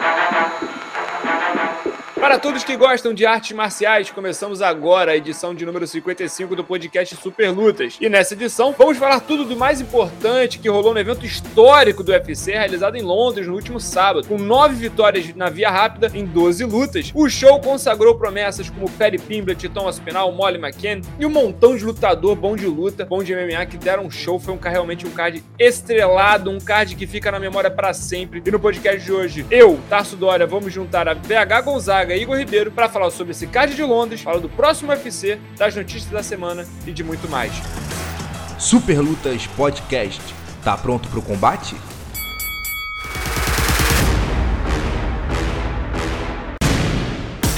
Thank you. Para todos que gostam de artes marciais, começamos agora a edição de número 55 do podcast Super Lutas. E nessa edição, vamos falar tudo do mais importante que rolou no evento histórico do UFC, realizado em Londres no último sábado. Com nove vitórias na via rápida em 12 lutas, o show consagrou promessas como Perry Pimblett, Tom Aspinall, Molly McCann e um montão de lutador bom de luta, bom de MMA que deram um show. Foi um realmente um card estrelado, um card que fica na memória para sempre. E no podcast de hoje, eu, Tarso Dória, vamos juntar a VH Gonzaga Igor Ribeiro para falar sobre esse card de Londres, falar do próximo UFC, das notícias da semana e de muito mais. Super Lutas Podcast. Tá pronto pro combate?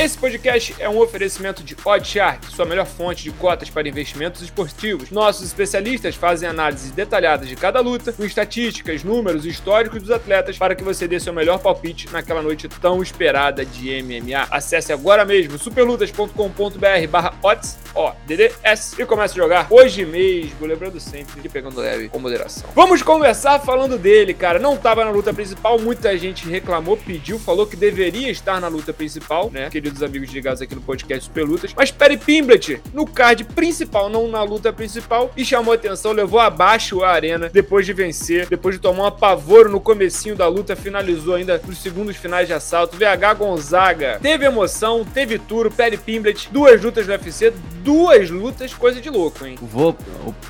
Esse podcast é um oferecimento de Oddshark, sua melhor fonte de cotas para investimentos esportivos. Nossos especialistas fazem análises detalhadas de cada luta, com estatísticas, números e históricos dos atletas para que você dê seu melhor palpite naquela noite tão esperada de MMA. Acesse agora mesmo superlutas.com.br barra odds, ó, DDS, e comece a jogar hoje mesmo, lembrando sempre que pegando leve com moderação. Vamos conversar falando dele, cara. Não estava na luta principal, muita gente reclamou, pediu, falou que deveria estar na luta principal, né? Queridos amigos ligados aqui no podcast Pelutas. Mas Perry Pimblett, no card principal, não na luta principal, e chamou atenção, levou abaixo a arena depois de vencer, depois de tomar um apavoro no comecinho da luta, finalizou ainda nos segundos finais de assalto. VH Gonzaga teve emoção, teve turo, Perry Pimblett, duas lutas no UFC, duas lutas, coisa de louco, hein? Vou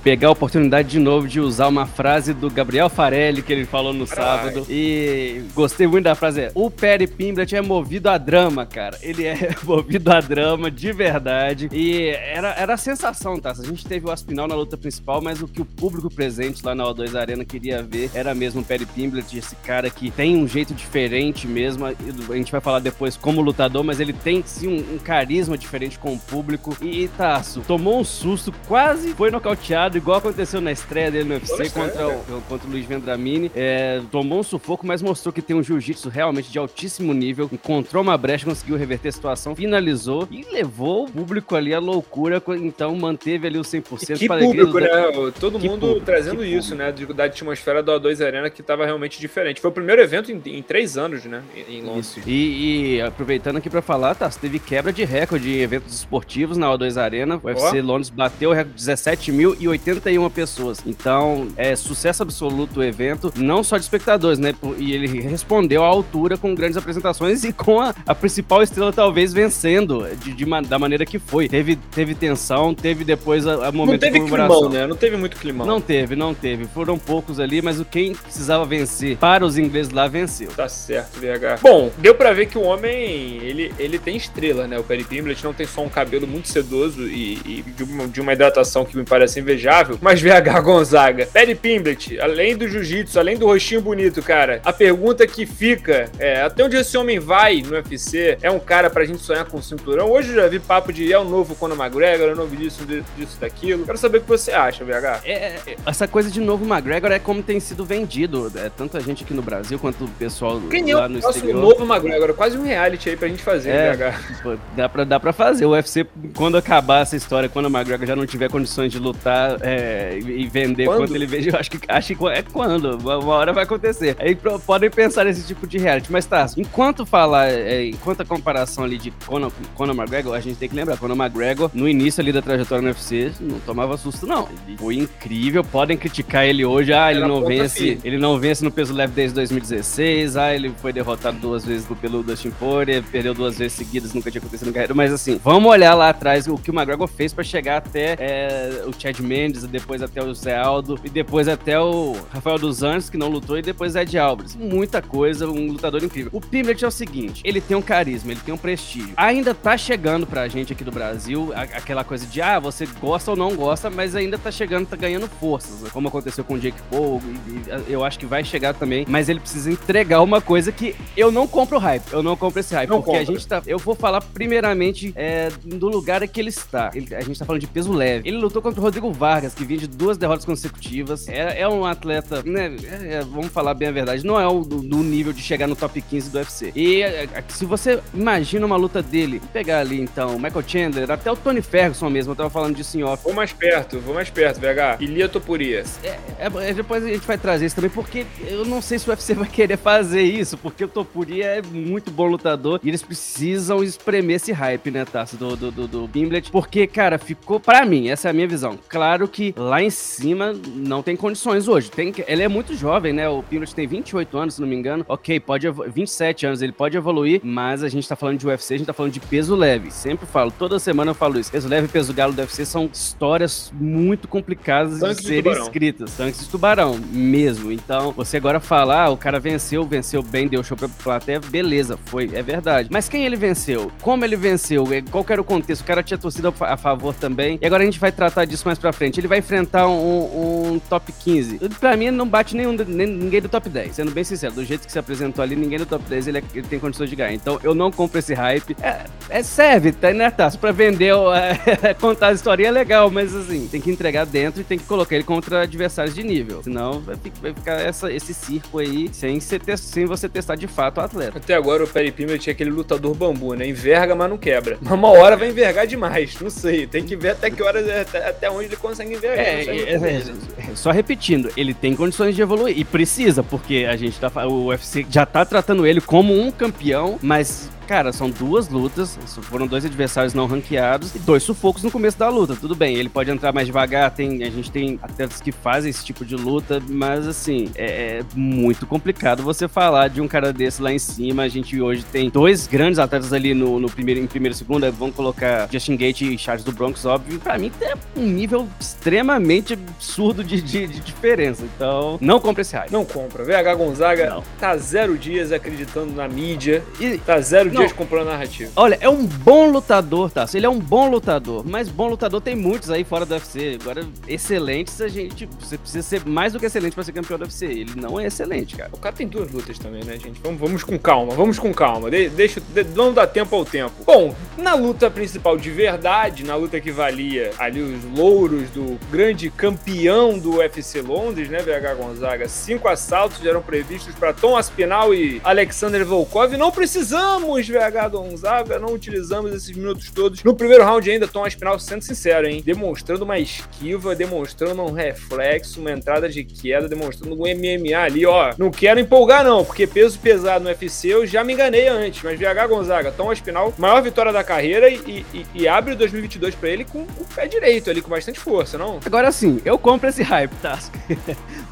pegar a oportunidade de novo de usar uma frase do Gabriel Farelli que ele falou no Ai. sábado e gostei muito da frase. O Perry Pimblett é movido a drama, cara. Ele é movido a drama de verdade. E era, era a sensação, tá? A gente teve o Aspinal na luta principal, mas o que o público presente lá na O2 Arena queria ver era mesmo o Perry Pimblett, esse cara que tem um jeito diferente mesmo. A gente vai falar depois como lutador, mas ele tem sim um, um carisma diferente com o público. E Taço tomou um susto, quase foi nocauteado, igual aconteceu na estreia dele no UFC contra o, contra o Luiz Vendramini. É, tomou um sufoco, mas mostrou que tem um jiu-jitsu realmente de altíssimo nível. Encontrou uma brecha, conseguiu reverter situação, finalizou e levou o público ali à loucura, então manteve ali o 100% que público, né? Todo que mundo público, trazendo isso, público. né? De, da atmosfera do A2 Arena que estava realmente diferente. Foi o primeiro evento em, em três anos, né? Em, Londres. E, e, aproveitando aqui para falar, tá, teve quebra de recorde em eventos esportivos na O2 Arena. O UFC oh. Londres bateu o recorde de 17.081 pessoas. Então, é sucesso absoluto o evento, não só de espectadores, né? E ele respondeu à altura com grandes apresentações e com a, a principal estrela talvez vencendo de, de, da maneira que foi. Teve, teve tensão, teve depois a, a momento não teve de comemoração. Climão, né? Não teve muito climão. Não teve, não teve. Foram poucos ali, mas o quem precisava vencer para os ingleses lá venceu. Tá certo, VH. Bom, deu para ver que o homem, ele, ele tem estrela, né? O Perry Pimblett não tem só um cabelo muito sedoso e, e de, uma, de, uma, hidratação que me parece invejável, mas VH Gonzaga. Perry Pimblett, além do jiu-jitsu, além do rostinho bonito, cara, a pergunta que fica é, até onde esse homem vai no UFC é um cara pra gente sonhar com o cinturão. Hoje eu já vi papo de é o novo Conor McGregor, é o novo disso, disso, daquilo. Quero saber o que você acha, VH. É, é, essa coisa de novo McGregor é como tem sido vendido. É, tanto a gente aqui no Brasil quanto o pessoal Quem é lá no exterior. o novo McGregor? Quase um reality aí pra gente fazer, é, VH. Pô, dá, pra, dá pra fazer. O UFC, quando acabar essa história, quando o McGregor já não tiver condições de lutar é, e vender quando? quanto ele vende, eu acho que, acho que é quando. Uma hora vai acontecer. Aí podem pensar nesse tipo de reality. Mas tá, enquanto falar, é, enquanto a comparação ali de Conor, Conor McGregor, a gente tem que lembrar, Conor McGregor, no início ali da trajetória no UFC, não tomava susto, não. Ele foi incrível, podem criticar ele hoje, ah, ele não vence, ele não vence no peso leve desde 2016, ah, ele foi derrotado duas vezes pelo Dustin Poirier, perdeu duas vezes seguidas, nunca tinha acontecido no carreira, mas assim, vamos olhar lá atrás o que o McGregor fez para chegar até é, o Chad Mendes, depois até o Zé Aldo, e depois até o Rafael dos Anjos, que não lutou, e depois Ed Alves. Muita coisa, um lutador incrível. O Pimblet é o seguinte, ele tem um carisma, ele tem um prestígio. Ainda tá chegando pra gente aqui do Brasil aquela coisa de, ah, você gosta ou não gosta, mas ainda tá chegando, tá ganhando forças, né? como aconteceu com o Jake Paul, e, e, eu acho que vai chegar também, mas ele precisa entregar uma coisa que eu não compro hype, eu não compro esse hype, não porque compra. a gente tá, eu vou falar primeiramente é, do lugar que ele está, ele, a gente tá falando de peso leve, ele lutou contra o Rodrigo Vargas, que vinha de duas derrotas consecutivas, é, é um atleta, né, é, é vamos falar bem a verdade, não é o do, do, nível de chegar no top 15 do UFC, e é, se você imagina numa luta dele, pegar ali então, Michael Chandler, até o Tony Ferguson mesmo, eu tava falando disso em off. Vou mais perto, vou mais perto, VH. Ilia Topuria. É, é, é, depois a gente vai trazer isso também, porque eu não sei se o UFC vai querer fazer isso, porque o Topuria é muito bom lutador e eles precisam espremer esse hype, né, Tasso, do, do, do, do Bimblet, porque, cara, ficou, para mim, essa é a minha visão. Claro que lá em cima não tem condições hoje. Tem, ele é muito jovem, né? O Bimblet tem 28 anos, se não me engano. Ok, pode 27 anos, ele pode evoluir, mas a gente tá falando de UFC, a gente tá falando de peso leve. Sempre falo, toda semana eu falo isso. Peso leve e peso galo do UFC são histórias muito complicadas Tanques de serem de escritas. Tanques de tubarão, mesmo. Então, você agora fala, ah, o cara venceu, venceu bem, deu show pra plateia, beleza, foi, é verdade. Mas quem ele venceu? Como ele venceu? Qual era o contexto? O cara tinha torcida a favor também. E agora a gente vai tratar disso mais pra frente. Ele vai enfrentar um, um top 15. Pra mim, não bate nenhum, nem, ninguém do top 10. Sendo bem sincero, do jeito que se apresentou ali, ninguém do top 10 ele, é, ele tem condições de ganhar. Então, eu não compro esse hype. É, é serve, tá, né, Tasso? Pra vender, é, contar a história é legal, mas assim, tem que entregar dentro e tem que colocar ele contra adversários de nível. Senão, vai, vai ficar essa, esse circo aí sem, sem você testar de fato o atleta. Até agora o Perry Pimble tinha aquele lutador bambu, né? Enverga, mas não quebra. Mas uma hora vai envergar demais, não sei. Tem que ver até que hora, até, até onde ele consegue envergar. É, é, é, é, só repetindo, ele tem condições de evoluir e precisa, porque a gente tá. O UFC já tá tratando ele como um campeão, mas Cara, são duas lutas, foram dois adversários não ranqueados e dois sufocos no começo da luta. Tudo bem, ele pode entrar mais devagar, tem, a gente tem atletas que fazem esse tipo de luta, mas assim, é, é muito complicado você falar de um cara desse lá em cima. A gente hoje tem dois grandes atletas ali no, no primeiro, em primeiro e segundo, vamos colocar Justin Gate e Charles do Bronx, óbvio. Pra mim é um nível extremamente absurdo de, de, de diferença. Então, não compra esse hype. Não compra. VH Gonzaga não. tá zero dias acreditando na mídia, e, tá zero dias comprando narrativa. Olha, é um bom lutador, tá? Ele é um bom lutador, mas bom lutador tem muitos aí fora do UFC. Agora, excelentes, a gente. Você precisa ser mais do que excelente pra ser campeão do UFC. Ele não é excelente, cara. O cara tem duas lutas também, né, gente? Vamos, vamos com calma, vamos com calma. De, deixa, de, não dá tempo ao tempo. Bom, na luta principal de verdade, na luta que valia ali os louros do grande campeão do UFC Londres, né, VH Gonzaga, cinco assaltos eram previstos para Tom Aspinal e Alexander Volkov. Não precisamos nós, VH Gonzaga, não utilizamos esses minutos todos. No primeiro round ainda, Tom Aspinal, sendo sincero, hein? Demonstrando uma esquiva, demonstrando um reflexo, uma entrada de queda, demonstrando um MMA ali, ó. Não quero empolgar não, porque peso pesado no UFC eu já me enganei antes, mas VH Gonzaga, Tom Aspinal, maior vitória da carreira e, e, e abre 2022 para ele com o pé direito ali, com bastante força, não? Agora sim, eu compro esse hype, tá?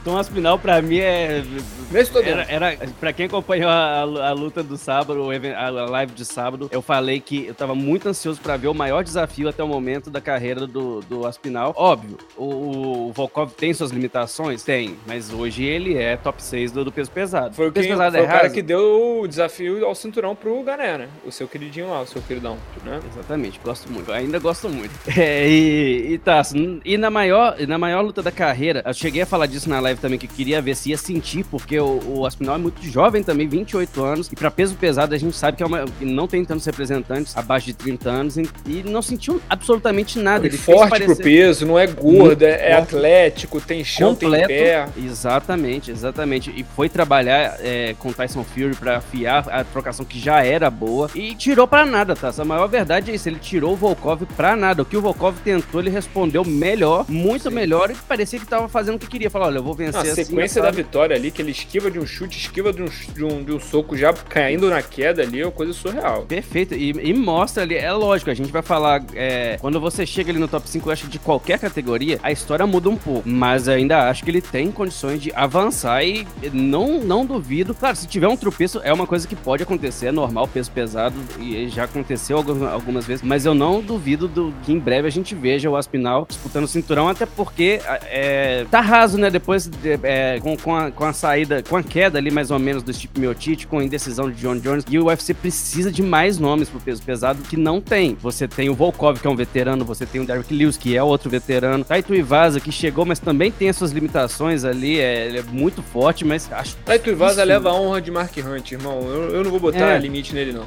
Tom Aspinal pra mim é... Era, era, pra quem acompanhou a, a luta do sábado, a, live de sábado, eu falei que eu tava muito ansioso para ver o maior desafio até o momento da carreira do, do Aspinal. Óbvio, o, o Volkov tem suas limitações? Tem, mas hoje ele é top 6 do, do peso pesado. Foi o, peso pesado foi é o cara que deu o desafio ao cinturão pro Gané, né? O seu queridinho lá, o seu queridão, né? Exatamente, gosto muito, ainda gosto muito. É, e, e tá, e na maior, na maior luta da carreira, eu cheguei a falar disso na live também, que queria ver se ia sentir, porque o, o Aspinal é muito jovem também, 28 anos, e para peso pesado a gente sabe que é uma, não tem tantos representantes abaixo de 30 anos e não sentiu absolutamente nada. Ele forte parecer... pro peso, não é gordo, é, é atlético, tem chão, Completo, tem pé. Exatamente, exatamente. E foi trabalhar é, com Tyson Fury para afiar a trocação que já era boa e tirou para nada, tá? A maior verdade é isso, ele tirou o Volkov pra nada. O que o Volkov tentou, ele respondeu melhor, muito Sim. melhor e parecia que tava fazendo o que queria. Falar, olha, eu vou vencer a assim. Sequência da vitória ali, que ele esquiva de um chute, esquiva de um, de um, de um soco já caindo na queda ali, é uma coisa surreal. Perfeito. E, e, mostra ali, é lógico, a gente vai falar. É, quando você chega ali no top 5, eu acho de qualquer categoria, a história muda um pouco. Mas ainda acho que ele tem condições de avançar e não, não duvido. Claro, se tiver um tropeço, é uma coisa que pode acontecer, é normal, peso pesado, e já aconteceu algumas, vezes. Mas eu não duvido do, que em breve a gente veja o Aspinal disputando o cinturão, até porque é, tá raso, né? Depois de, é, com, com, a, com a saída, com a queda ali mais ou menos do Steve Miotite, com a indecisão de John Jones, e o UFC precisa de mais nomes pro peso pesado que não tem. Você tem o Volkov, que é um veterano, você tem o Derrick Lewis, que é outro veterano, Taito Ivaza, que chegou, mas também tem as suas limitações ali, é, ele é muito forte, mas acho Taito Ivaza leva a honra de Mark Hunt, irmão. Eu, eu não vou botar é. limite nele, não.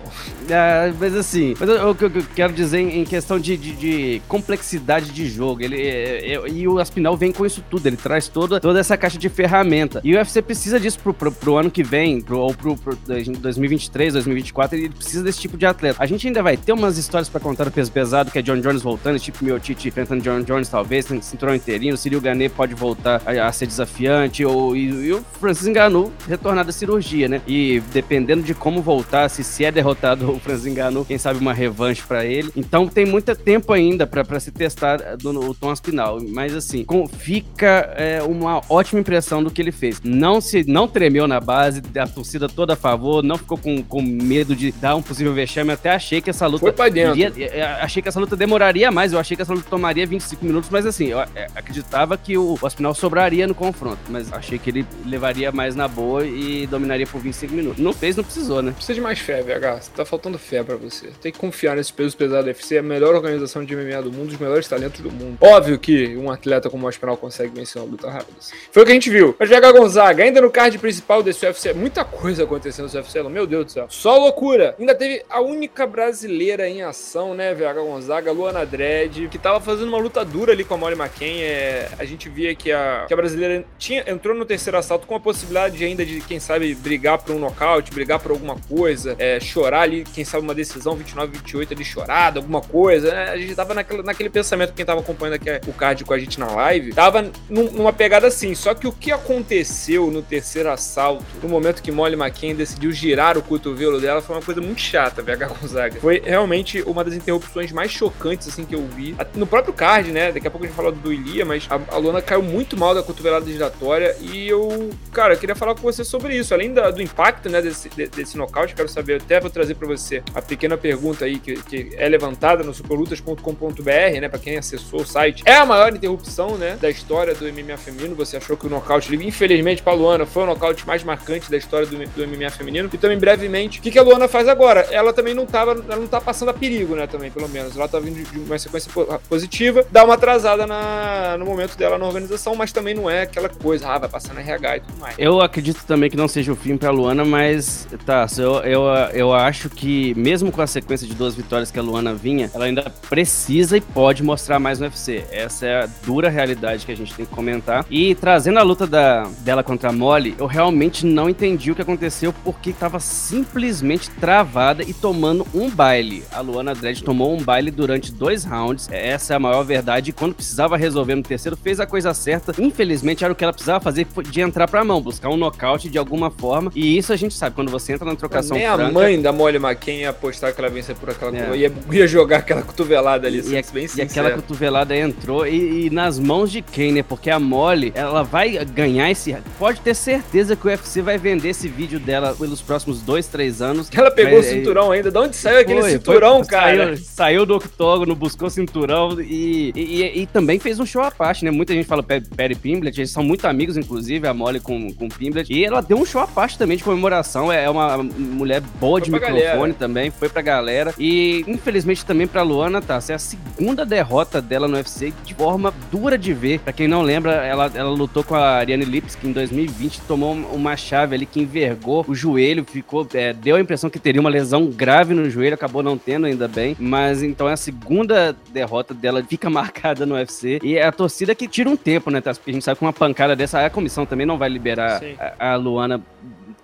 É, mas assim, mas o que eu, eu, quero dizer em questão de, de, de complexidade de jogo, ele é, é, e o Aspinal vem com isso tudo, ele traz toda, toda essa essa caixa de ferramenta. E o UFC precisa disso pro, pro, pro ano que vem, pro, ou pro, pro 2023, 2024, ele precisa desse tipo de atleta. A gente ainda vai ter umas histórias para contar do peso pesado, que é John Jones voltando, tipo Miotite enfrentando John Jones, talvez, cinturão interino, Cyril Gane pode voltar a, a, ser desafiante, ou e, e o Francis Ngannou retornar da cirurgia, né? E dependendo de como voltar, se, se é derrotado o Francis Ngannou, quem sabe uma revanche para ele. Então tem muito tempo ainda para se testar do, no, o Tom Aspinal. Mas assim, com, fica é, uma ótima impressão do que ele fez. Não se não tremeu na base, a torcida toda a favor, não ficou com, com medo de dar um possível vexame. Até achei que essa luta. Foi pra dentro. Iria, é, é, achei que essa luta demoraria mais, eu achei que essa luta tomaria 25 minutos, mas assim, eu é, acreditava que o, o Aspinal sobraria no confronto. Mas achei que ele levaria mais na boa e dominaria por 25 minutos. Não fez, não precisou, né? Precisa de mais fé, VH. Tá faltando fé pra você. Tem que confiar nesse peso pesado do UFC, é a melhor organização de MMA do mundo, os melhores talentos do mundo. Óbvio que um atleta como o Aspinal consegue vencer uma luta rápida. Foi o que a gente viu. Mas VH Gonzaga, ainda no card principal desse UFC, muita coisa acontecendo nesse UFC, meu Deus do céu. Só loucura. Ainda teve a única brasileira em ação, né, VH Gonzaga, Luana Dredd, que tava fazendo uma luta dura ali com a Molly McCain. É, a gente via que a, que a brasileira tinha, entrou no terceiro assalto com a possibilidade ainda de, quem sabe, brigar por um nocaute, brigar por alguma coisa, é, chorar ali, quem sabe, uma decisão 29-28 ali, chorada, alguma coisa. Né? A gente tava naquele, pensamento, quem tava acompanhando aqui o card com a gente na live, tava num, numa pegada assim. Só que o que aconteceu no terceiro assalto, no momento que Molly McCain decidiu girar o cotovelo dela, foi uma coisa muito chata, VH Gonzaga. Foi realmente uma das interrupções mais chocantes, assim, que eu vi. No próprio card, né? Daqui a pouco a gente fala do Ilia, mas a, a Luana caiu muito mal da cotovelada giratória e eu, cara, eu queria falar com você sobre isso. Além da, do impacto, né, desse, de, desse nocaute, quero saber, até vou trazer para você a pequena pergunta aí que, que é levantada no superlutas.com.br, né, para quem acessou o site. É a maior interrupção, né, da história do MMA feminino. Você achou que o nocaute, infelizmente, para Luana, foi o nocaute mais marcante da história do, do MMA feminino. E também, brevemente, o que, que a Luana faz agora? Ela também não tava, ela não tá passando a perigo, né, também, pelo menos. Ela tá vindo de uma sequência positiva, dá uma atrasada na, no momento dela na organização, mas também não é aquela coisa, ah, vai passar na RH e tudo mais. Eu acredito também que não seja o fim pra Luana, mas, tá, eu, eu, eu acho que mesmo com a sequência de duas vitórias que a Luana vinha, ela ainda precisa e pode mostrar mais no UFC. Essa é a dura realidade que a gente tem que comentar. E trazendo a luta da, dela contra a Molly, eu realmente não entendi o que aconteceu porque tava simplesmente travada e tomando um baile. A Luana Dredd tomou um baile durante dois rounds. Essa é a maior verdade. E quando precisava resolver no terceiro, fez a coisa certa. Infelizmente, era o que ela precisava fazer de entrar pra mão, buscar um nocaute de alguma forma. E isso a gente sabe, quando você entra na trocação Nem franca... a mãe da Molly McCain ia apostar que ela vencer por aquela... É. Ia, ia jogar aquela cotovelada ali, e, bem E aquela cotovelada entrou e, e, nas mãos de quem, né? Porque a Molly, ela vai ganhar esse... Pode ter certeza que o UFC vai vender esse vídeo dela pelos próximos dois, três anos. Ela pegou Mas, o cinturão ainda. De onde saiu aquele foi, cinturão, foi, cara? Saiu, saiu do octógono, buscou cinturão e, e, e, também fez um show à parte, né? Muita gente fala Perry Pimblet, eles são muito amigos, inclusive, a Molly com, com o Pimblet. E ela deu um show à parte também de comemoração. É uma mulher boa de microfone galera. também, foi pra galera. E infelizmente também pra Luana, tá? Essa é a segunda derrota dela no UFC de forma dura de ver. Pra quem não lembra, ela, ela lutou com a Ariane Lipski em 2020, tomou uma chave ali que envergou o joelho, ficou. É, deu a impressão que teria uma lesão grave no joelho, acabou não tendo ainda bem. Mas então é a segunda derrota dela, fica marcada no UFC. E é a torcida que tira um tempo, né, tá? Porque a gente sabe que uma pancada dessa, a comissão também não vai liberar a, a Luana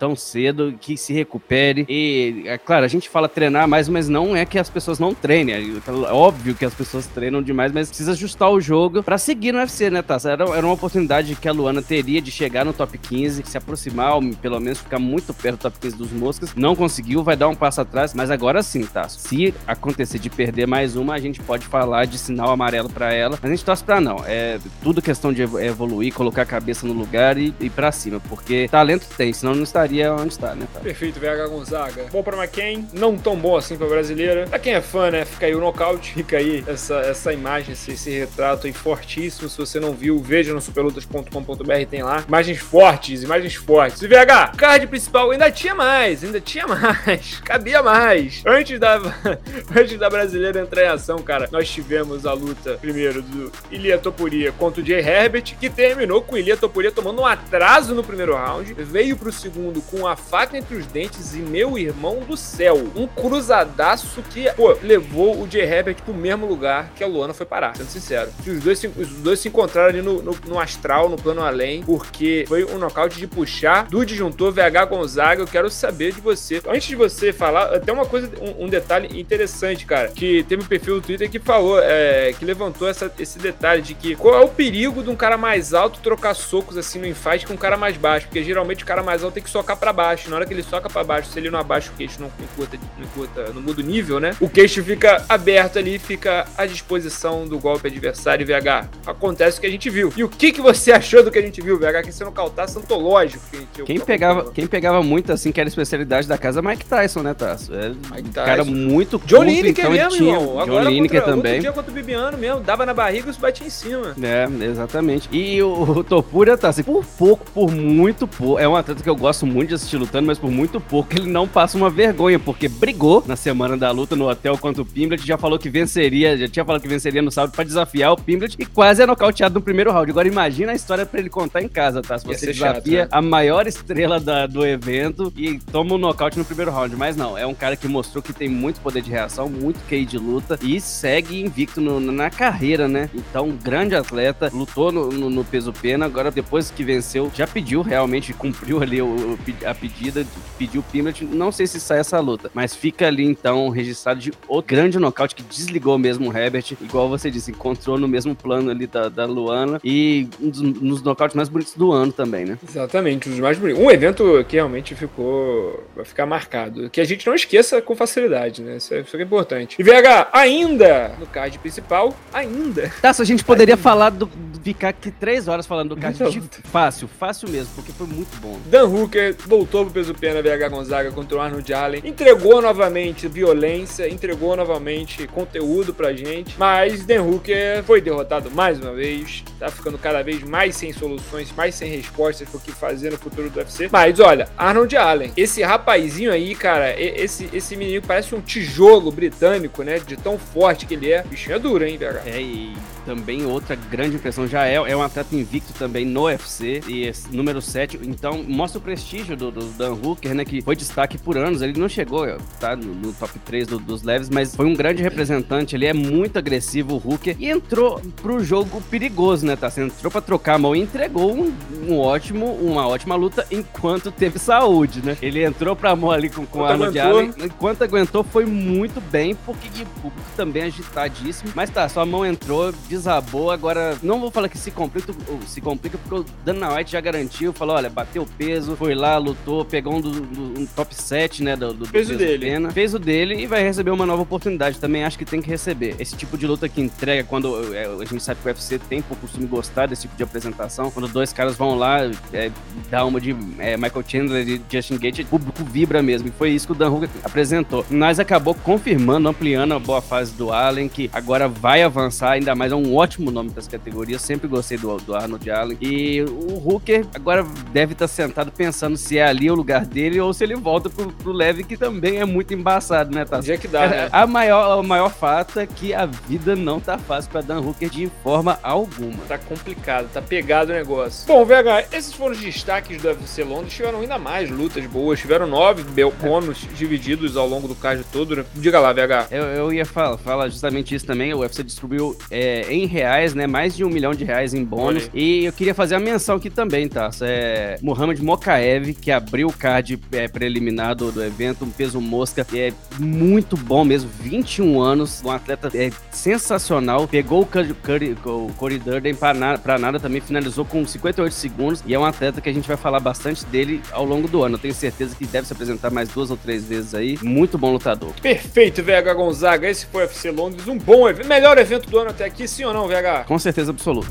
tão cedo, que se recupere. E, é claro, a gente fala treinar mais, mas não é que as pessoas não treinem. É óbvio que as pessoas treinam demais, mas precisa ajustar o jogo para seguir no UFC, né, tá? Era, era uma oportunidade que a Luana teria de chegar no top 15, se aproximar, ou pelo menos ficar muito perto do top 15 dos Moscas. Não conseguiu, vai dar um passo atrás, mas agora sim, tá? Se acontecer de perder mais uma, a gente pode falar de sinal amarelo para ela, mas a gente torce pra não. É tudo questão de evoluir, colocar a cabeça no lugar e ir pra cima, porque talento tem, senão não estaria estaria onde está, né? Cara? Perfeito, VH Gonzaga. Bom pra McCain, não tão bom assim pra brasileira. Pra quem é fã, né? Fica aí o nocaute, fica aí essa, essa imagem, esse, esse retrato aí fortíssimo. Se você não viu, veja no superlutas.com.br, tem lá. Imagens fortes, imagens fortes. E VH, card principal ainda tinha mais, ainda tinha mais. Cabia mais. Antes da, antes da brasileira entrar em ação, cara, nós tivemos a luta primeiro do Ilia Topuria contra o Jay Herbert, que terminou com o Ilia Topuria tomando um atraso no primeiro round. Veio pro segundo com a faca entre os dentes e meu irmão do céu. Um cruzadaço que, pô, levou o J. Herbert pro mesmo lugar que a Luana foi parar, sendo sincero. Os dois se, os dois se encontraram ali no, no, no astral, no plano além, porque foi um nocaute de puxar do disjuntor VH Gonzaga. Eu quero saber de você. Antes de você falar, até uma coisa, um, um detalhe interessante, cara, que teve um perfil do Twitter que falou, é, que levantou essa, esse detalhe de que qual é o perigo de um cara mais alto trocar socos assim no infight com um cara mais baixo, porque geralmente o cara mais alto tem que socar para baixo. Na hora que ele soca para baixo, se ele não abaixa o queixo, não encurta, não, encurta, não muda o nível, né? O queixo fica aberto ali, fica à disposição do golpe adversário VH. Acontece o que a gente viu. E o que, que você achou do que a gente viu, VH? Que você não cautasse antológico. Que quem, pegava, quem pegava muito assim, que era especialidade da casa, Mike Tyson, né, Tasso? É Mike Tyson. cara muito John Lineker então mesmo, tinha, irmão. Agora John Lineker também. Outro dia contra o Bibiano mesmo, dava na barriga e se batia em cima. É, exatamente. E o, o Topura assim, por pouco, por muito pouco. É um atleta que eu gosto muito de assistir lutando, mas por muito pouco ele não passa uma vergonha, porque brigou na semana da luta no hotel contra o Pimblet, já falou que venceria, já tinha falado que venceria no sábado pra desafiar o Pimblet e quase é nocauteado no primeiro round. Agora imagina a história pra ele contar em casa, tá? Se você desafia chato, né? a maior estrela da, do evento e toma um nocaute no primeiro round. Mas não, é um cara que mostrou que tem muito poder de reação, muito QI de luta e segue invicto no, na carreira, né? Então, um grande atleta, lutou no, no, no, peso pena, agora depois que venceu, já pediu realmente, cumpriu ali o, a pedida, pediu o Pimblet. Não sei se sai essa luta, mas fica ali então registrado de outro grande nocaute que desligou mesmo o Herbert, igual você disse, encontrou no mesmo plano ali da, da Luana e um dos, dos nocautes mais bonitos do ano também, né? Exatamente, um dos mais bonitos. Um evento que realmente ficou, vai ficar marcado, que a gente não esqueça com facilidade, né? Isso é, isso é importante. E VH, ainda no card principal, ainda. Tá, se a gente poderia ainda. falar do, ficar aqui três horas falando do card de fácil, fácil mesmo, porque foi muito bom. Dan Hooker voltou pro peso pena VH Gonzaga contra o Arnold Allen, entregou novamente violência, entregou novamente conteúdo pra gente, mas Dan Hooker foi derrotado mais uma vez, tá ficando cada vez mais sem soluções, mais sem respostas pro que fazer no futuro do UFC. Mas olha, Arnold Allen, esse rapazinho aí, cara, esse, esse menino parece um tijolo britânico, né? De tão forte que ele é. O bichinho é duro, hein, VH? É, e também outra grande impressão já é, é um atleta invicto também no UFC e número 7, então mostra o prestígio do, do Dan Hooker, né, que foi destaque por anos, ele não chegou, tá, no, no top 3 do, dos leves, mas foi um grande representante, ele é muito agressivo, o Hooker, e entrou pro jogo perigoso, né, tá, você entrou pra trocar a mão e entregou um, um ótimo, uma ótima luta enquanto teve saúde, né, ele entrou pra mão ali com, com Arnold Allen, enquanto aguentou foi muito bem, porque o público também é agitadíssimo, mas tá, sua mão entrou, desabou, agora não vou falar que se complica, se complica porque o Dana White já garantiu, falou, olha, bateu peso, foi lá, lutou, pegou um, do, do um top 7, né, do, do peso, dele. Pena, fez o dele e vai receber uma nova oportunidade, também acho que tem que receber. Esse tipo de luta que entrega, quando é, a gente sabe que o UFC tem por costume gostar desse tipo de apresentação, quando dois caras vão lá, é, dá uma de é, Michael Chandler e Justin Gate, o público vibra mesmo, e foi isso que o Dan Hooker apresentou. Mas acabou confirmando, ampliando a boa fase do Allen, que agora vai avançar, ainda mais é um ótimo nome das categorias, sempre gostei do, do Arnold Allen. E o Hooker agora deve estar sentado pensando se é ali o lugar dele ou se ele volta pro, pro leve, que também é muito embaçado, né, Tassi? Onde é que dá, né? A maior, o maior fato é que a vida não tá fácil pra Dan Hooker de forma alguma. Tá complicado, tá pegado o negócio. Bom, VH, esses foram os destaques do UFC Londres. Tiveram ainda mais lutas boas. Tiveram nove bônus divididos ao longo do card todo. Né? Diga lá, VH. Eu, eu ia falar, falar justamente isso também. O UFC distribuiu é, em reais, né? Mais de um milhão de reais em bônus. E eu queria fazer a menção aqui também, tá? É Mohamed Mokaev, que abriu o card é, preliminar do, do, evento, um peso mosca, é muito bom mesmo, 21 anos, um atleta é, sensacional. Pegou o, Curry, o Corey Durden pra nada, pra nada também, finalizou com 58 segundos. E é um atleta que a gente vai falar bastante dele ao longo do ano. Eu tenho certeza que deve se apresentar mais duas ou três vezes aí. Muito bom lutador. Perfeito, VH Gonzaga. Esse foi o UFC Londres, um bom evento. Melhor evento do ano até aqui, sim ou não, VH? Com certeza absoluta.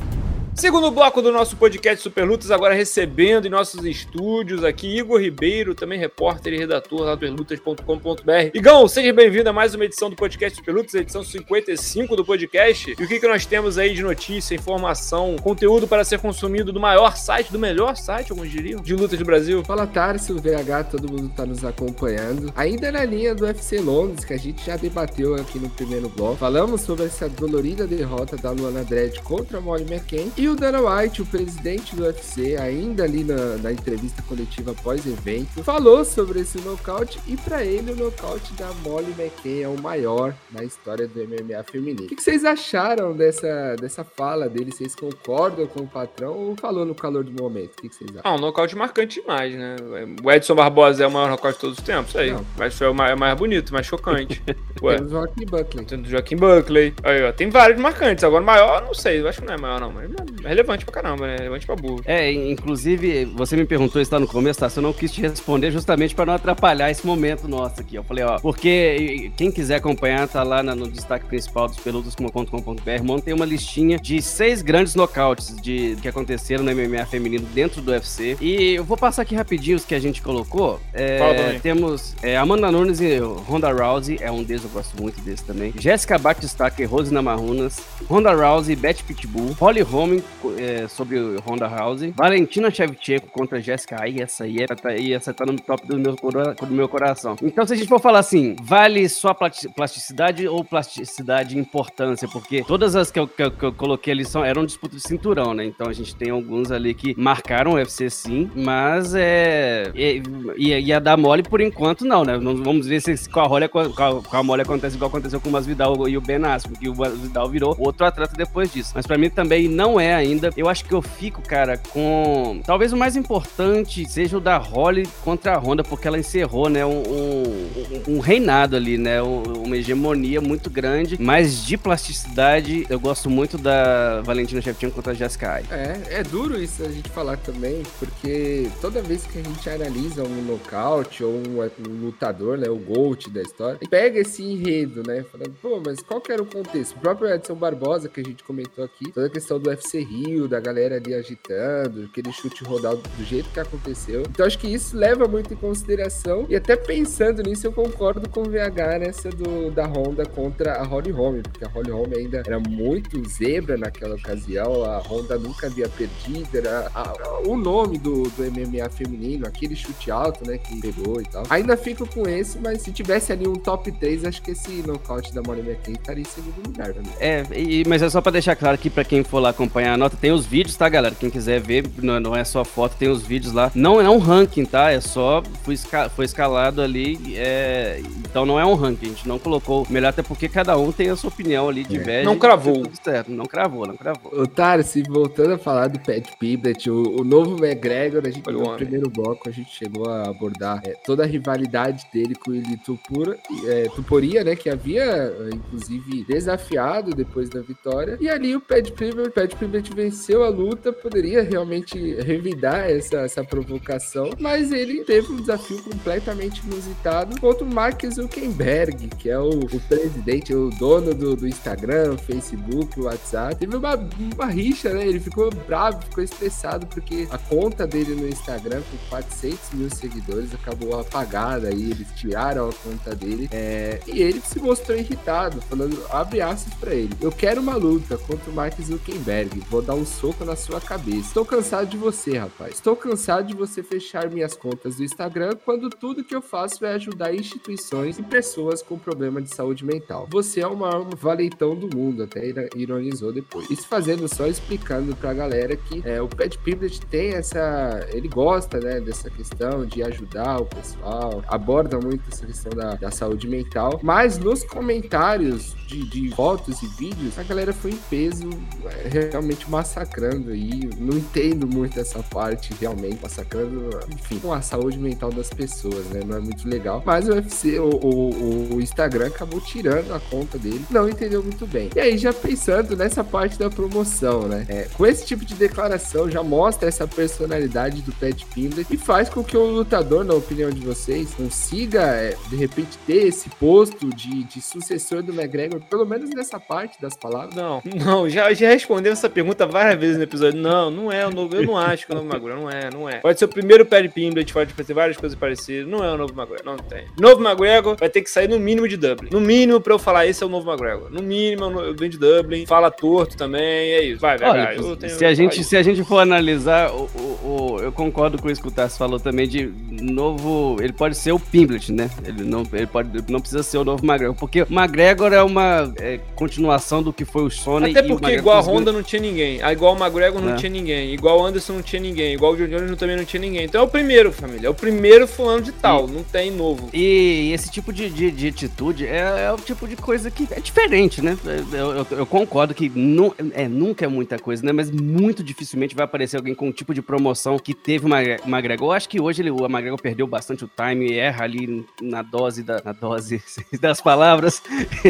Segundo bloco do nosso podcast Super Lutas, agora recebendo em nossos estúdios aqui Igor Ribeiro, também repórter e redator lá do superlutas.com.br. Igão, seja bem-vindo a mais uma edição do podcast Super Lutas, edição 55 do podcast. E o que, que nós temos aí de notícia, informação, conteúdo para ser consumido do maior site, do melhor site, alguns diriam, de lutas do Brasil? Fala Tarso, VH, todo mundo está nos acompanhando. Ainda na linha do UFC Londres, que a gente já debateu aqui no primeiro bloco, falamos sobre essa dolorida derrota da Luana Dredd contra a Molly McCain e o Dana White, o presidente do UFC, ainda ali na, na entrevista coletiva pós-evento, falou sobre esse nocaute e para ele o nocaute da Molly McCain é o maior na história do MMA feminino. O que, vocês acharam dessa, dessa fala dele? Vocês concordam com o patrão ou falou no calor do momento? O que, vocês acham? Ah, um nocaute marcante demais, né? O Edson Barbosa é o maior nocaute de todos os tempos, aí. Não. Mas foi o mais, mais bonito, mais chocante. Ué. Temos o Joaquim Buckley. Temos o Joaquim Buckley. Aí, ó, tem vários marcantes. Agora, maior, não sei. Eu acho que não é maior, não. Mas é relevante pra caramba, né? Relevante pra burro. É, inclusive, você me perguntou isso lá no começo, tá? Se eu não quis te responder justamente pra não atrapalhar esse momento nosso aqui. Eu falei, ó, porque quem quiser acompanhar, tá lá no destaque principal dos peludos.com.br. Montei uma listinha de seis grandes nocautes de, que aconteceram no MMA feminino dentro do UFC. E eu vou passar aqui rapidinho os que a gente colocou. É, temos é, Amanda Nunes e Ronda Rousey, é um deles, eu gosto muito desse também. Jéssica Batistaca e Rose Namarunas. Ronda Rousey e Beth Pitbull. Holly Holm é, sobre Ronda Rousey. Valentina Shevchenko contra Jéssica Ai, essa aí, é, tá, essa tá no top do meu, do meu coração. Então, se a gente for falar assim, vale só plasticidade ou plasticidade e importância? Porque todas as que eu, que eu, que eu coloquei ali são, eram disputas de cinturão, né? Então a gente tem alguns ali que marcaram o UFC sim, mas é. E, e, a da mole, por enquanto, não, né? Vamos ver se com a, Holly, com, a, com a mole acontece igual aconteceu com o Masvidal e o Ben Askren, que o Masvidal virou outro atleta depois disso. Mas para mim também não é ainda. Eu acho que eu fico, cara, com. Talvez o mais importante seja o da Holly contra a Honda, porque ela encerrou, né? Um, um, um reinado ali, né? Uma hegemonia muito grande, mas de plasticidade, eu gosto muito da Valentina Shevchenko contra a Jessica Ai. É, é duro isso a gente falar também, porque toda vez que a gente analisa um nocaute ou um, um lutador, né, o GOAT da história, pega esse enredo, né, falando, pô, mas qual que era o contexto? O próprio Edson Barbosa, que a gente comentou aqui, toda a questão do UFC Rio, da galera ali agitando, aquele chute rodado do jeito que aconteceu. Então acho que isso leva muito em consideração e até pensando nisso eu concordo com o VH nessa do, da Honda contra a Holly Holm, porque a Holly Holm ainda era muito zebra naquela ocasião, a Honda nunca havia perdido, era a, a, o nome do, do MMA feminino, aquele chute alto, né, que pegou e tal. Ainda fico com esse, mas se tivesse ali um top 3, acho que esse nocaute da Molly McCain estaria em segundo lugar também. É, e, mas é só pra deixar claro aqui pra quem for lá acompanhar a nota, tem os vídeos, tá, galera? Quem quiser ver, não, não é só foto, tem os vídeos lá. Não é um ranking, tá? É só, foi, esca foi escalado ali, é, então não é um ranking, a gente não colocou melhor, até porque cada um tem a sua opinião ali, diverge. É. Não cravou. Certo, não cravou, não cravou. Otário, se voltando a falar do Pat Piblet, o, o novo McGregor, a gente no primeiro bloco a gente chegou a abordar é, toda a rivalidade dele com o Eli Tupura, é, Tuporia, né, que havia inclusive desafiado depois da vitória. E ali o Pat Piblet, Pat Piblet venceu a luta, poderia realmente revidar essa, essa provocação, mas ele teve um desafio completamente inusitado contra o Mark Zuckerberg, que é o, o presidente, o dono do, do Instagram, Facebook, WhatsApp. Teve uma, uma rixa, né? Ele ficou bravo, ficou estressado porque a conta dele no Instagram com 400 mil seguidores acabou apagada aí, eles tiraram a conta dele é, e ele se mostrou irritado, falando, abre aspas pra ele, eu quero uma luta contra o Mark Zuckerberg, vou dar um soco na sua cabeça. Estou cansado de você, rapaz. Estou cansado de você fechar minhas contas do Instagram quando tudo que eu faço é ajudar instituições e pessoas com problema de saúde mental. Você é o maior valeitão do mundo, até ironizou depois. Isso fazendo só explicando pra galera que é, o Pat Piblet tem essa. Ele gosta, né, dessa questão de ajudar o pessoal, aborda muito essa questão da, da saúde mental, mas nos comentários de, de, fotos e vídeos, a galera foi em peso, é, realmente massacrando aí. Não entendo muito essa parte, realmente, massacrando, enfim, com a saúde mental das pessoas, né? Não é muito legal. Mas o UFC, o, o, o Instagram acabou tirando a conta dele, não entendeu muito bem. E aí, já pensando nessa parte da promoção, né? É, com esse tipo de declaração, já mostra essa personalidade do Pat Pimblett e faz com que o lutador, na opinião de vocês, consiga, é, de repente, ter esse posto de, de sucessor do McGregor, pelo menos nessa parte das palavras? Não, não, já, já respondeu essa pergunta várias vezes no episódio. Não, não é o novo, eu não acho que é o novo McGregor, não é, não é. Pode ser o primeiro Pat Pimblett, pode fazer várias coisas parecidas, não é o novo McGregor, não tem. Novo McGregor vai ter que sair no mínimo de Dublin. No mínimo pra eu falar, esse é o novo McGregor. No mínimo, eu venho de Dublin, fala torto também, é isso. Vai, vai. Se, a gente, se a gente for analisar, o, o, o, eu concordo com isso que o Tassi falou também de novo. Ele pode ser o Pimblet, né? Ele não, ele pode, não precisa ser o novo McGregor. Porque o McGregor é uma é, continuação do que foi o Sony. Até porque, igual a Honda, não tinha ninguém ninguém. Ah, igual o McGregor não é. tinha ninguém. Igual o Anderson não tinha ninguém. Igual o John Jones também não tinha ninguém. Então é o primeiro, família. É o primeiro fulano de tal. E, não tem novo. E esse tipo de, de, de atitude é, é, o tipo de coisa que é diferente, né? Eu, eu, eu concordo que não, é, nunca é muita coisa, né? Mas muito dificilmente vai aparecer alguém com um tipo de promoção que teve uma McGregor. Eu acho que hoje ele, o McGregor perdeu bastante o time e erra ali na dose da na dose das palavras.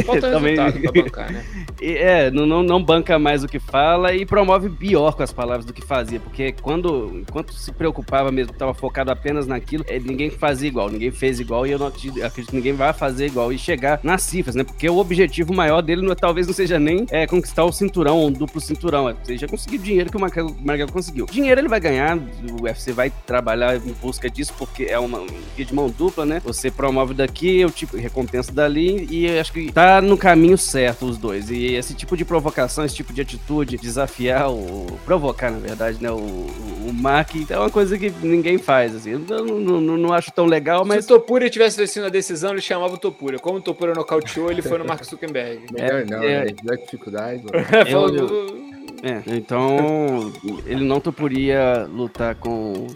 Falta Também... pra bancar, né? É, não, não, não banca mais o que fala e promove pior com as palavras do que fazia, porque quando enquanto se preocupava mesmo, estava focado apenas naquilo, é, ninguém fazia igual, ninguém fez igual e eu não acredito, que ninguém vai fazer igual e chegar nas cifras, né? Porque o objetivo maior dele não, é, talvez não seja nem é, conquistar o cinturão, um duplo cinturão, é seja conseguir dinheiro que o Marcelo conseguiu. Dinheiro ele vai ganhar, o UFC vai trabalhar em busca disso porque é uma via de mão dupla, né? Você promove daqui, o tipo recompensa dali e acho que tá no caminho certo os dois. E esse tipo de provocação, esse tipo de atitude, desafiar o provocar, na verdade, né, o, o Mark, é uma coisa que ninguém faz assim. Eu não, não, não acho tão legal, mas Se o Topura tivesse vencido a decisão, ele chamava o Topura. Como o Topura nocauteou, ele foi no Mark Zuckerberg. Melhor não, é, é, dificuldade. Eu, eu, é, então ele não toparia lutar com.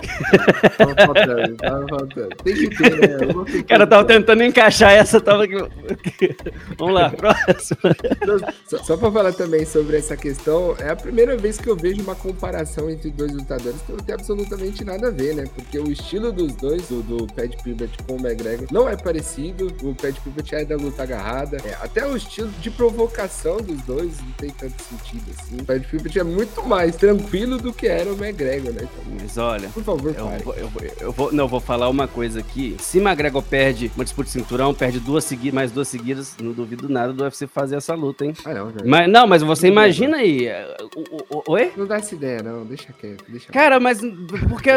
Tava faltando, tava faltando. Tem que ter, né? Cara, tava tentando encaixar essa, tava aqui. Vamos lá, próximo. Só, só pra falar também sobre essa questão, é a primeira vez que eu vejo uma comparação entre dois lutadores que não tem absolutamente nada a ver, né? Porque o estilo dos dois, do, do Pat Pivot com o McGregor, não é parecido. O Pat Pivot é da luta agarrada. É, até o estilo de provocação dos dois não tem tanto sentido assim. O Pat É muito mais tranquilo do que era o McGregor, né? Então, Mas olha, por favor, eu, vou, eu, vou, eu vou, não, eu vou falar uma coisa aqui. Se McGregor perde uma disputa de cinturão, perde duas seguidas, mais duas seguidas, não duvido nada do UFC fazer essa luta, hein? Ah, não, já. Mas, não, mas você imagina aí. O, o, oi? Não dá essa ideia, não. Deixa quieto. Deixa Cara, mas porque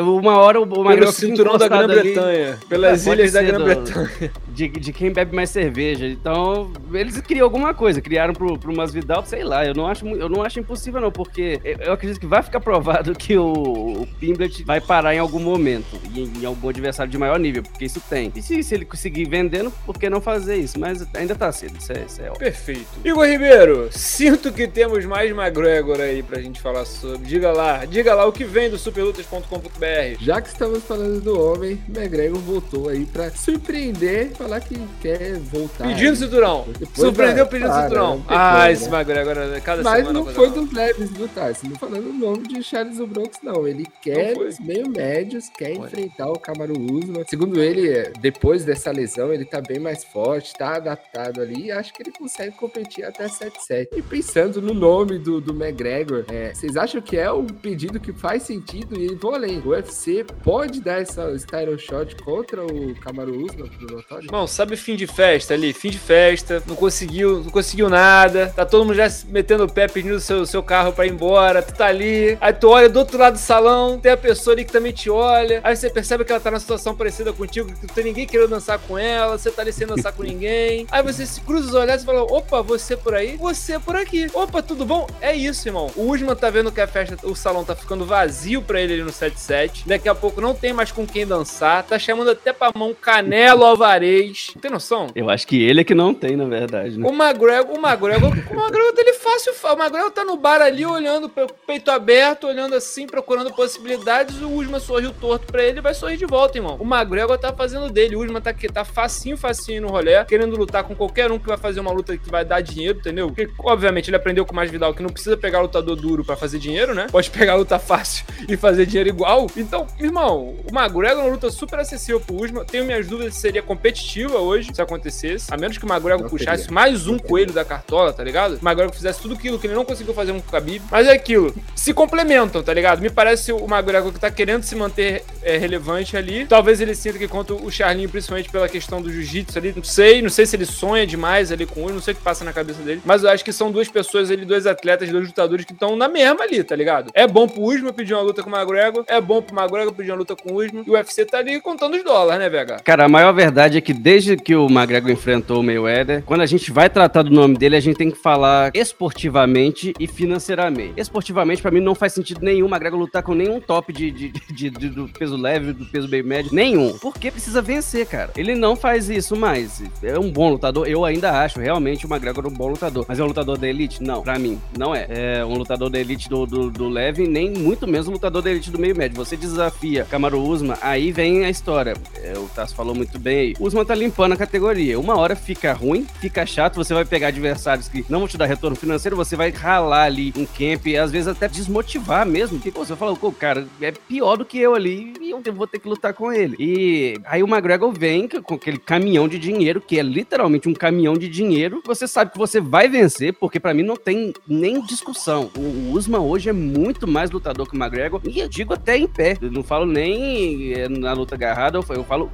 uma hora o McGregor. Pelo cinturão da Grã-Bretanha. Pelas é, ilhas da Grã-Bretanha. De, de quem bebe mais cerveja. Então, eles criam alguma coisa. Criaram pro, pro Masvidal, sei lá. Eu não acho, eu não acho impossível, não, porque eu acredito que vai ficar provado que o, o Pimblet vai parar em algum momento, em, em, algum adversário de maior nível, porque isso tem. E se, se, ele conseguir vendendo, por que não fazer isso? Mas ainda tá cedo, isso é, isso é óbvio. Perfeito. Igor Ribeiro, sinto que temos mais McGregor aí pra gente falar sobre. Diga lá, diga lá o que vem do superlutas.com.br. Já que estamos falando do homem, McGregor voltou aí pra surpreender, falar que quer voltar. Pedindo cinturão. Surpreendeu pedindo cinturão. Ah, né? esse McGregor, cada Mas semana. Mas não foi dos leves do Tyson. Não falando o nome de Charles Bronx, não. Ele quer os meio médios, quer foi. enfrentar o Camaro Usman. Segundo ele, depois dessa lesão, ele tá bem mais forte, tá adaptado ali e acho que ele consegue competir até 7-7. E pensando no nome do, do McGregor, é, vocês acham que é um pedido que faz sentido? E vou além. O UFC pode dar essa style shot contra o Camaro Usman pro notório? Não, sabe fim de festa ali? Fim de festa, não conseguiu, não conseguiu nada, tá todo mundo já metendo o pé pedindo o seu, seu carro pra ir embora, tu tá ali, aí tu olha do outro lado do salão, tem a pessoa ali que também te olha, aí você percebe que ela tá numa situação parecida contigo, que não tem ninguém querendo dançar com ela, você tá ali sem dançar com ninguém, aí você se cruza os olhares e fala, opa, você por aí? Você por aqui. Opa, tudo bom? É isso, irmão. O Usman tá vendo que a festa, o salão tá ficando vazio pra ele ali no 77, daqui a pouco não tem mais com quem dançar, tá chamando até pra mão Canelo Alvarez, tem noção? Eu acho que ele é que não tem, na verdade, né? O McGregor, o McGregor, o McGregor, ele fácil, o McGregor tá no bar ali olhando, peito aberto, olhando assim, procurando possibilidades. O Usman sorriu torto pra ele e vai sorrir de volta, irmão. O McGregor tá fazendo dele. O Usman tá, tá facinho, facinho no rolê, querendo lutar com qualquer um que vai fazer uma luta que vai dar dinheiro, entendeu? Porque, obviamente, ele aprendeu com o Mais Vidal que não precisa pegar lutador duro pra fazer dinheiro, né? Pode pegar luta fácil e fazer dinheiro igual. Então, irmão, o McGregor é uma luta super acessível pro Usman. Tenho minhas dúvidas se seria competitiva hoje, se acontecesse. A menos que o McGregor puxasse mais um coelho da cartola, tá ligado? O McGregor fizesse tudo aquilo que ele não conseguiu fazer com o Khabib. Mas é aquilo, se complementam, tá ligado? Me parece o McGregor que tá querendo se manter é, relevante ali. Talvez ele sinta que contra o Charlinho, principalmente pela questão do jiu-jitsu ali, não sei, não sei se ele sonha demais ali com ele, não sei o que passa na cabeça dele, mas eu acho que são duas pessoas ali, dois atletas, dois lutadores que estão na mesma ali, tá ligado? É bom pro Usman pedir uma luta com o McGregor, é bom pro McGregor pedir uma luta com o Usman, e o UFC tá ali contando os dólares, né, VH? Cara, a maior verdade é que desde que o McGregor enfrentou o Mayweather, quando a gente vai tratar do nome dele, a gente tem que falar esportivamente e financeiramente. Esportivamente, para mim, não faz sentido nenhum o McGregor lutar com nenhum top de, de, de, de, do peso leve, do peso bem médio. Nenhum. Porque precisa vencer, cara. Ele não faz isso mais. É um bom lutador. Eu ainda acho realmente o McGregor um bom lutador. Mas é um lutador da elite? Não, pra mim, não é. É um lutador da elite do, do, do leve, nem muito menos um lutador da elite do meio médio. Você desafia Camaro Usman, aí vem a história. É, o Tasso falou muito bem aí. Usman tá limpando a categoria. Uma hora fica ruim, fica chato, você vai pegar adversários que não vão te dar retorno financeiro, você vai ralar ali em camp, às vezes até desmotivar mesmo. Porque você fala, pô, cara, é pior do que eu ali e eu vou ter que lutar com ele. E aí o McGregor vem com aquele caminhão de dinheiro, que é literalmente um caminhão de dinheiro. Você sabe que você vai vencer, porque para mim não tem nem discussão. O Usman hoje é muito mais lutador que o McGregor, e eu digo até em pé. Eu não falo nem eh, na luta agarrada, eu falo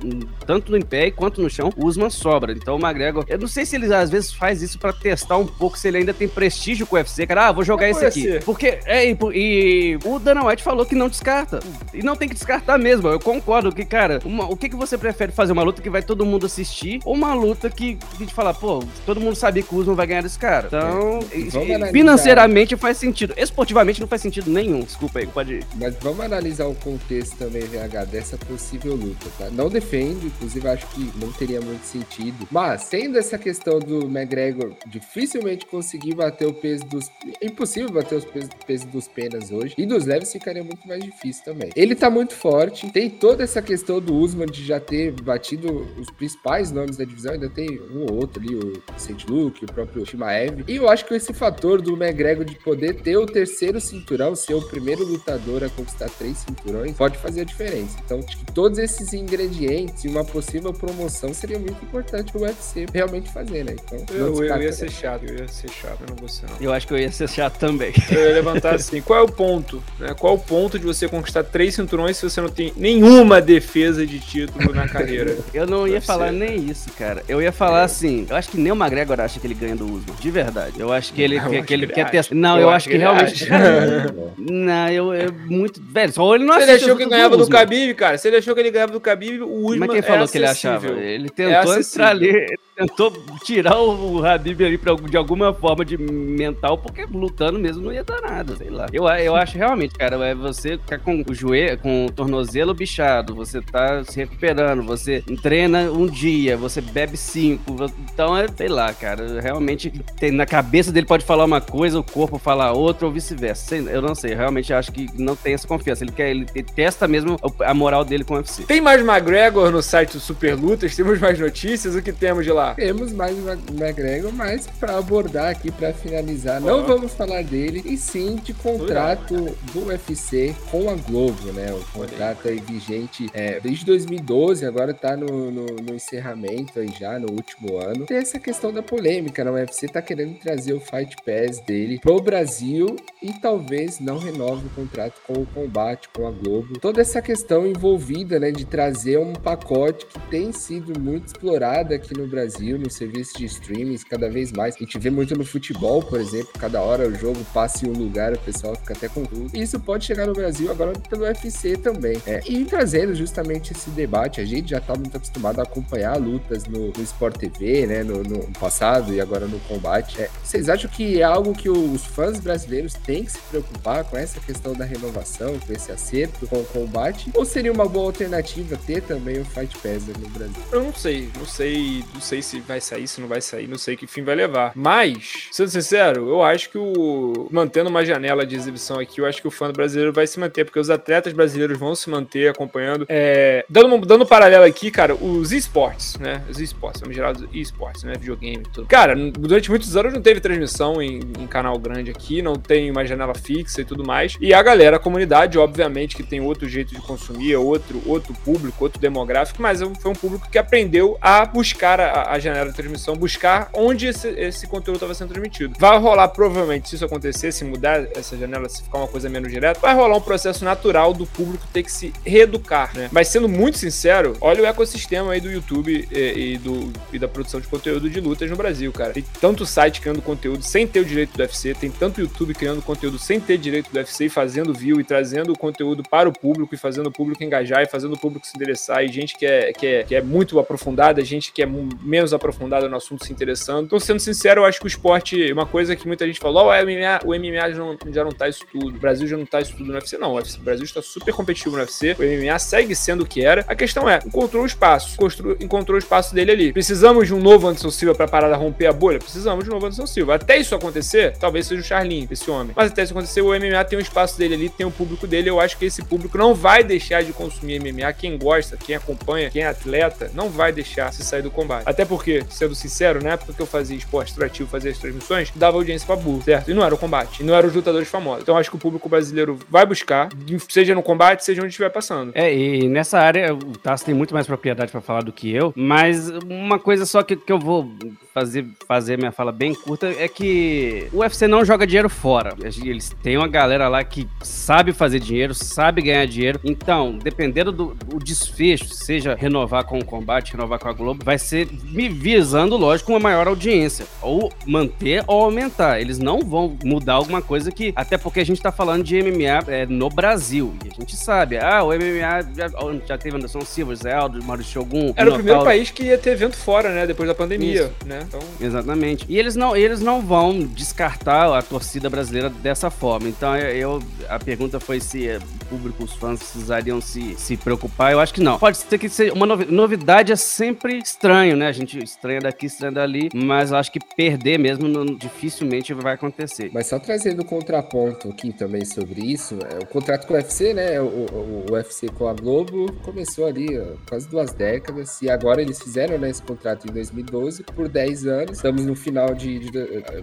tanto no em pé quanto no chão, o Usman sobra. Então o McGregor, eu não sei se ele às vezes faz isso para testar um pouco se ele ainda tem prestígio com o UFC, cara. Ah, vou jogar esse aqui. Porque, é, e, e, o Dana White falou que não descarta. E não tem que descartar mesmo. Eu concordo que, cara, uma, o que, que você prefere fazer? Uma luta que vai todo mundo assistir ou uma luta que a gente fala, pô, todo mundo sabia que o Usman vai ganhar desse cara. Então, é. financeiramente faz sentido. Esportivamente não faz sentido nenhum. Desculpa aí, pode ir. Mas vamos analisar o contexto também, VH, dessa possível luta, tá? Não defendo, inclusive acho que não teria muito sentido. Mas, tendo essa questão do McGregor dificilmente conseguir bater o peso dos. É impossível bater os pesos, peso dos penas hoje. E dos leves ficaria muito mais difícil também. Ele tá muito forte. Tem toda essa questão do Usman de já ter batido os principais nomes da divisão. Ainda tem um ou outro ali, o Saint Luke, o próprio Shimaev. E eu acho que esse fator do McGregor de poder ter o terceiro cinturão, ser o primeiro lutador a conquistar três cinturões, pode fazer a diferença. Então, acho que todos esses ingredientes e uma possível promoção seria muito importante pro UFC realmente fazer, né? Então, eu, eu ia ser chato, eu ia ser chato, eu não vou ser não. Eu acho que eu ia ser chato também. Eu ia levantar assim, qual é o ponto? Né? Qual é o ponto de você conquistar três cinturões se você não tem nenhuma defesa de título na carreira? eu não ia falar nem isso, cara. Eu ia falar é. assim, eu acho que nem o McGregor acha que ele ganha do Usman, de verdade. Eu acho que ele, que, que ele, quer ter... Não, eu, eu acho que, que realmente... não, eu, eu muito... Velho, só ele não ele achou que ganhava do Khabib, cara, se ele achou que ele ganhava do Khabib, o Usman Mas quem falou é que ele achava? Ele tentou é entrar ali, tentou tirar o Habib ali pra, de alguma forma de mental, porque lutando mesmo não ia dar nada, sei lá. Eu, eu acho realmente, cara, é você ficar com o joelho, com o tornozelo bichado, você tá se recuperando, você treina um dia, você bebe cinco, então é, sei lá, cara, realmente tem, na cabeça dele pode falar uma coisa, o corpo falar outra ou vice-versa. Eu não sei, realmente acho que não tem essa confiança. Ele quer, ele testa mesmo a moral dele com o UFC. Tem mais McGregor no site do Super Lutas? Temos mais notícias? O que temos de lá? Temos mais McGregor, mas para abordar aqui, para finalizar, não vamos falar dele, e sim de contrato do UFC com a Globo, né? O contrato aí vigente é, desde 2012, agora tá no, no, no, encerramento aí já, no último ano. Tem essa questão da polêmica, né? O UFC tá querendo trazer o Fight Pass dele pro Brasil e talvez não renove o contrato com o combate, com a Globo. Toda essa questão envolvida, né, de trazer um pacote que tem sido muito explorado aqui no Brasil no serviço de streaming, cada vez mais. A gente vê muito no futebol, por exemplo, cada hora o jogo passa em um lugar, o pessoal fica até confuso. E isso pode chegar no Brasil agora pelo UFC também. É, e trazendo justamente esse debate, a gente já tá muito acostumado a acompanhar lutas no, no Sport TV, né, no, no passado e agora no combate. É, vocês acham que é algo que os fãs brasileiros têm que se preocupar com essa questão da renovação, com esse acerto com o combate? Ou seria uma boa alternativa ter também o Fight Pass no Brasil? Eu não sei, não sei, não sei se vai sair, se não vai sair, não sei que fim vai levar. Mas, sendo sincero, eu acho que o. Mantendo uma janela de exibição aqui, eu acho que o fã brasileiro vai se manter, porque os atletas brasileiros vão se manter acompanhando. É... Dando, dando um paralelo aqui, cara, os esportes, né? Os esportes, vamos gerar os esportes, né? Videogame e tudo. Cara, durante muitos anos não teve transmissão em, em canal grande aqui, não tem uma janela fixa e tudo mais. E a galera, a comunidade, obviamente, que tem outro jeito de consumir, outro, outro público, outro demográfico, mas foi um público que aprendeu a buscar a a janela de transmissão, buscar onde esse, esse conteúdo estava sendo transmitido. Vai rolar, provavelmente, se isso acontecer, se mudar essa janela, se ficar uma coisa menos direta, vai rolar um processo natural do público ter que se reeducar, né? Mas sendo muito sincero, olha o ecossistema aí do YouTube e, e do, e da produção de conteúdo de lutas no Brasil, cara. Tem tanto site criando conteúdo sem ter o direito do UFC, tem tanto YouTube criando conteúdo sem ter direito do UFC e fazendo view e trazendo o conteúdo para o público e fazendo o público engajar e fazendo o público se interessar e gente que é, que é, que é muito aprofundada, gente que é menos aprofundada no assunto se interessando. Então, sendo sincero, eu acho que o esporte, uma coisa que muita gente falou, oh, o MMA, o MMA já, não, já não tá isso tudo, o Brasil já não tá isso tudo no UFC. Não, o, UFC, o Brasil está super competitivo no UFC. O MMA segue sendo o que era. A questão é, encontrou o espaço. Constru, encontrou o espaço dele ali. Precisamos de um novo Anderson Silva pra parar de romper a bolha? Precisamos de um novo Anderson Silva. Até isso acontecer, talvez seja o Charlinho, esse homem. Mas até isso acontecer, o MMA tem um espaço dele ali, tem um público dele. Eu acho que esse público não vai deixar de consumir MMA. Quem gosta, quem acompanha, quem é atleta, não vai deixar se sair do combate. Até porque, sendo sincero, na época que eu fazia esporte atrativo, fazia as transmissões, dava audiência pra burro, certo? E não era o combate. E não eram os lutadores famosos. Então acho que o público brasileiro vai buscar, seja no combate, seja onde estiver passando. É, e nessa área o Tassi tem muito mais propriedade para falar do que eu, mas uma coisa só que, que eu vou fazer, fazer minha fala bem curta é que o UFC não joga dinheiro fora. Eles têm uma galera lá que sabe fazer dinheiro, sabe ganhar dinheiro. Então, dependendo do, do desfecho, seja renovar com o combate, renovar com a Globo, vai ser me visando, lógico, uma maior audiência. Ou manter ou aumentar. Eles não vão mudar alguma coisa que. Até porque a gente tá falando de MMA é, no Brasil. E a gente sabe, ah, o MMA já, já teve Anderson Silva, Zé Aldo, Mauro Shogun. Era o primeiro país que ia ter evento fora, né? Depois da pandemia, Isso. né? Então... Exatamente. E eles não, eles não vão descartar a torcida brasileira dessa forma. Então, eu, a pergunta foi se o público, os fãs precisariam se, se preocupar. Eu acho que não. Pode ser que seja uma novidade é sempre estranho, né? A gente estranha daqui, estranha dali, mas eu acho que perder mesmo não, dificilmente vai acontecer. Mas só trazendo contraponto aqui também sobre isso, é, o contrato com o UFC, né? O, o, o UFC com a Globo começou ali ó, quase duas décadas e agora eles fizeram né, esse contrato em 2012 por 10 anos. Estamos no final de, de,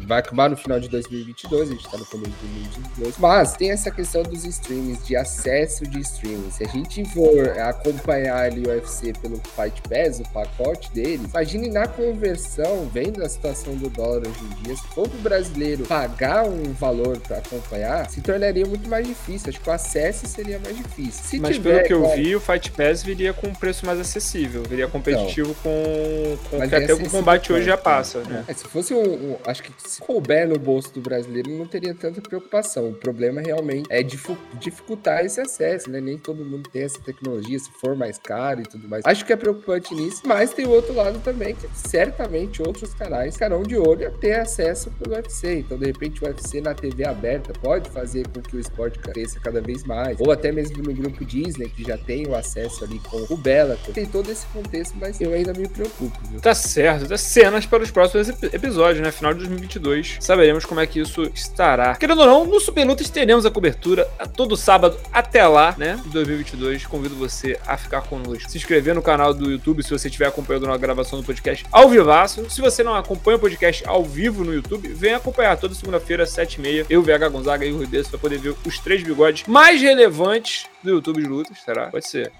Vai acabar no final de 2022, a gente tá no começo de 2022. Mas tem essa questão dos streams, de acesso de streaming. Se a gente for acompanhar ali o UFC pelo Fight Pass, o pacote deles, imagine na conversão, vendo a situação do dólar hoje em dia, se for pro brasileiro pagar um valor para acompanhar, se tornaria muito mais difícil. Acho que o acesso seria mais difícil. Se Mas tiver, pelo que eu vi, o Fight Pass viria com um preço mais acessível, viria competitivo então, com, com que até o combate hoje já passa. Né? É, se fosse um, um, Acho que se couber no bolso do brasileiro, não teria tanta preocupação. O problema realmente é dificultar esse acesso, né? Nem todo mundo tem essa tecnologia, se for mais caro e tudo mais. Acho que é preocupante nisso, mas tem o outro lado também, que certamente outros canais ficarão de olho a ter acesso pelo UFC. Então, de repente, o UFC na TV aberta pode fazer com que o esporte cresça cada vez mais. Ou até mesmo no grupo Disney, que já tem o acesso ali com o Bellator. Tem todo esse contexto, mas eu ainda me preocupo. Viu? Tá certo. Tá cenas para os próximos episódios, né? Final de 2022. Saberemos como é que isso estará. Querendo ou não, no Super Lutas teremos a cobertura a todo sábado até lá, né? De 2022. Convido você a ficar conosco. Se inscrever no canal do YouTube se você estiver acompanhando a gravação do podcast ao vivaço. Se você não acompanha o podcast ao vivo no YouTube, vem acompanhar toda segunda-feira, 7h30. Eu, VH Gonzaga e o Rui Desse, pra poder ver os três bigodes mais relevantes do YouTube de lutas, será? Pode ser.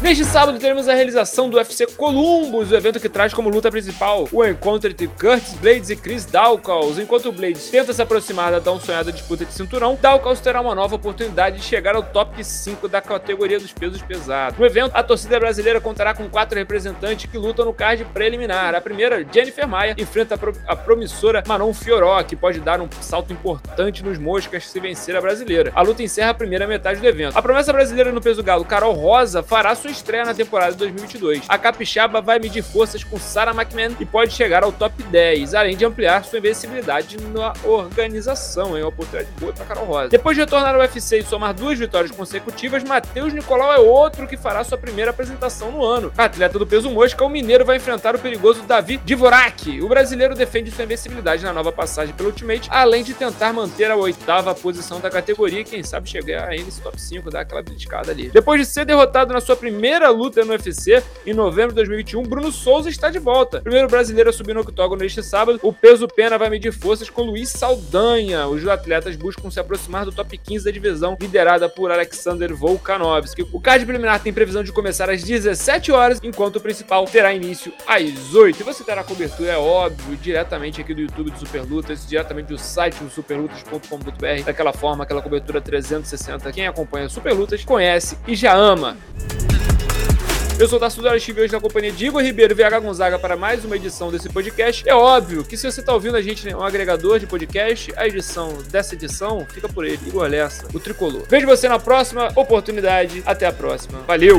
Neste sábado teremos a realização do UFC Columbus, o evento que traz como luta principal o encontro entre Curtis Blades e Chris Dawkins. Enquanto Blades tenta se aproximar da tão sonhada disputa de cinturão, Dawkins terá uma nova oportunidade de chegar ao top 5 da categoria dos pesos pesados. No evento, a torcida brasileira contará com quatro representantes que lutam no card preliminar. A primeira, Jennifer Maia, enfrenta a, pro a promissora Manon Fioró, que pode dar um salto importante nos moscas se vencer a brasileira. A luta encerra a primeira metade do evento. A promessa brasileira no peso galo, Carol Rosa, fará sua estreia na temporada de 2022. A capixaba vai medir forças com Sarah McMahon e pode chegar ao top 10, além de ampliar sua invencibilidade na organização, em uma oportunidade boa para Carol Rosa. Depois de retornar ao UFC e somar duas vitórias consecutivas, Matheus Nicolau é outro que fará sua primeira apresentação no ano. Atleta do peso mosca, o mineiro vai enfrentar o perigoso Davi Dvorak. O brasileiro defende sua invencibilidade na nova passagem pelo Ultimate, além de tentar manter a oitava posição da categoria e quem sabe chegar ainda nesse top 5, dar aquela beliscada ali. Depois de ser derrotado na sua primeira primeira luta no UFC em novembro de 2021, Bruno Souza está de volta. Primeiro brasileiro a subir no octógono neste sábado, o peso pena vai medir forças com Luiz Saldanha. Os atletas buscam se aproximar do top 15 da divisão, liderada por Alexander Volkanovski. O card preliminar tem previsão de começar às 17 horas, enquanto o principal terá início às 8. E você terá cobertura, é óbvio, diretamente aqui do YouTube do Superlutas, diretamente do site do superlutas.com.br, daquela forma, aquela cobertura 360. Quem acompanha Superlutas conhece e já ama. Eu sou o Tarso Dora estive hoje na companhia de Igor Ribeiro e VH Gonzaga para mais uma edição desse podcast. É óbvio que se você está ouvindo a gente em um agregador de podcast, a edição dessa edição fica por ele, Igor Lessa, o tricolor. Vejo você na próxima oportunidade. Até a próxima. Valeu!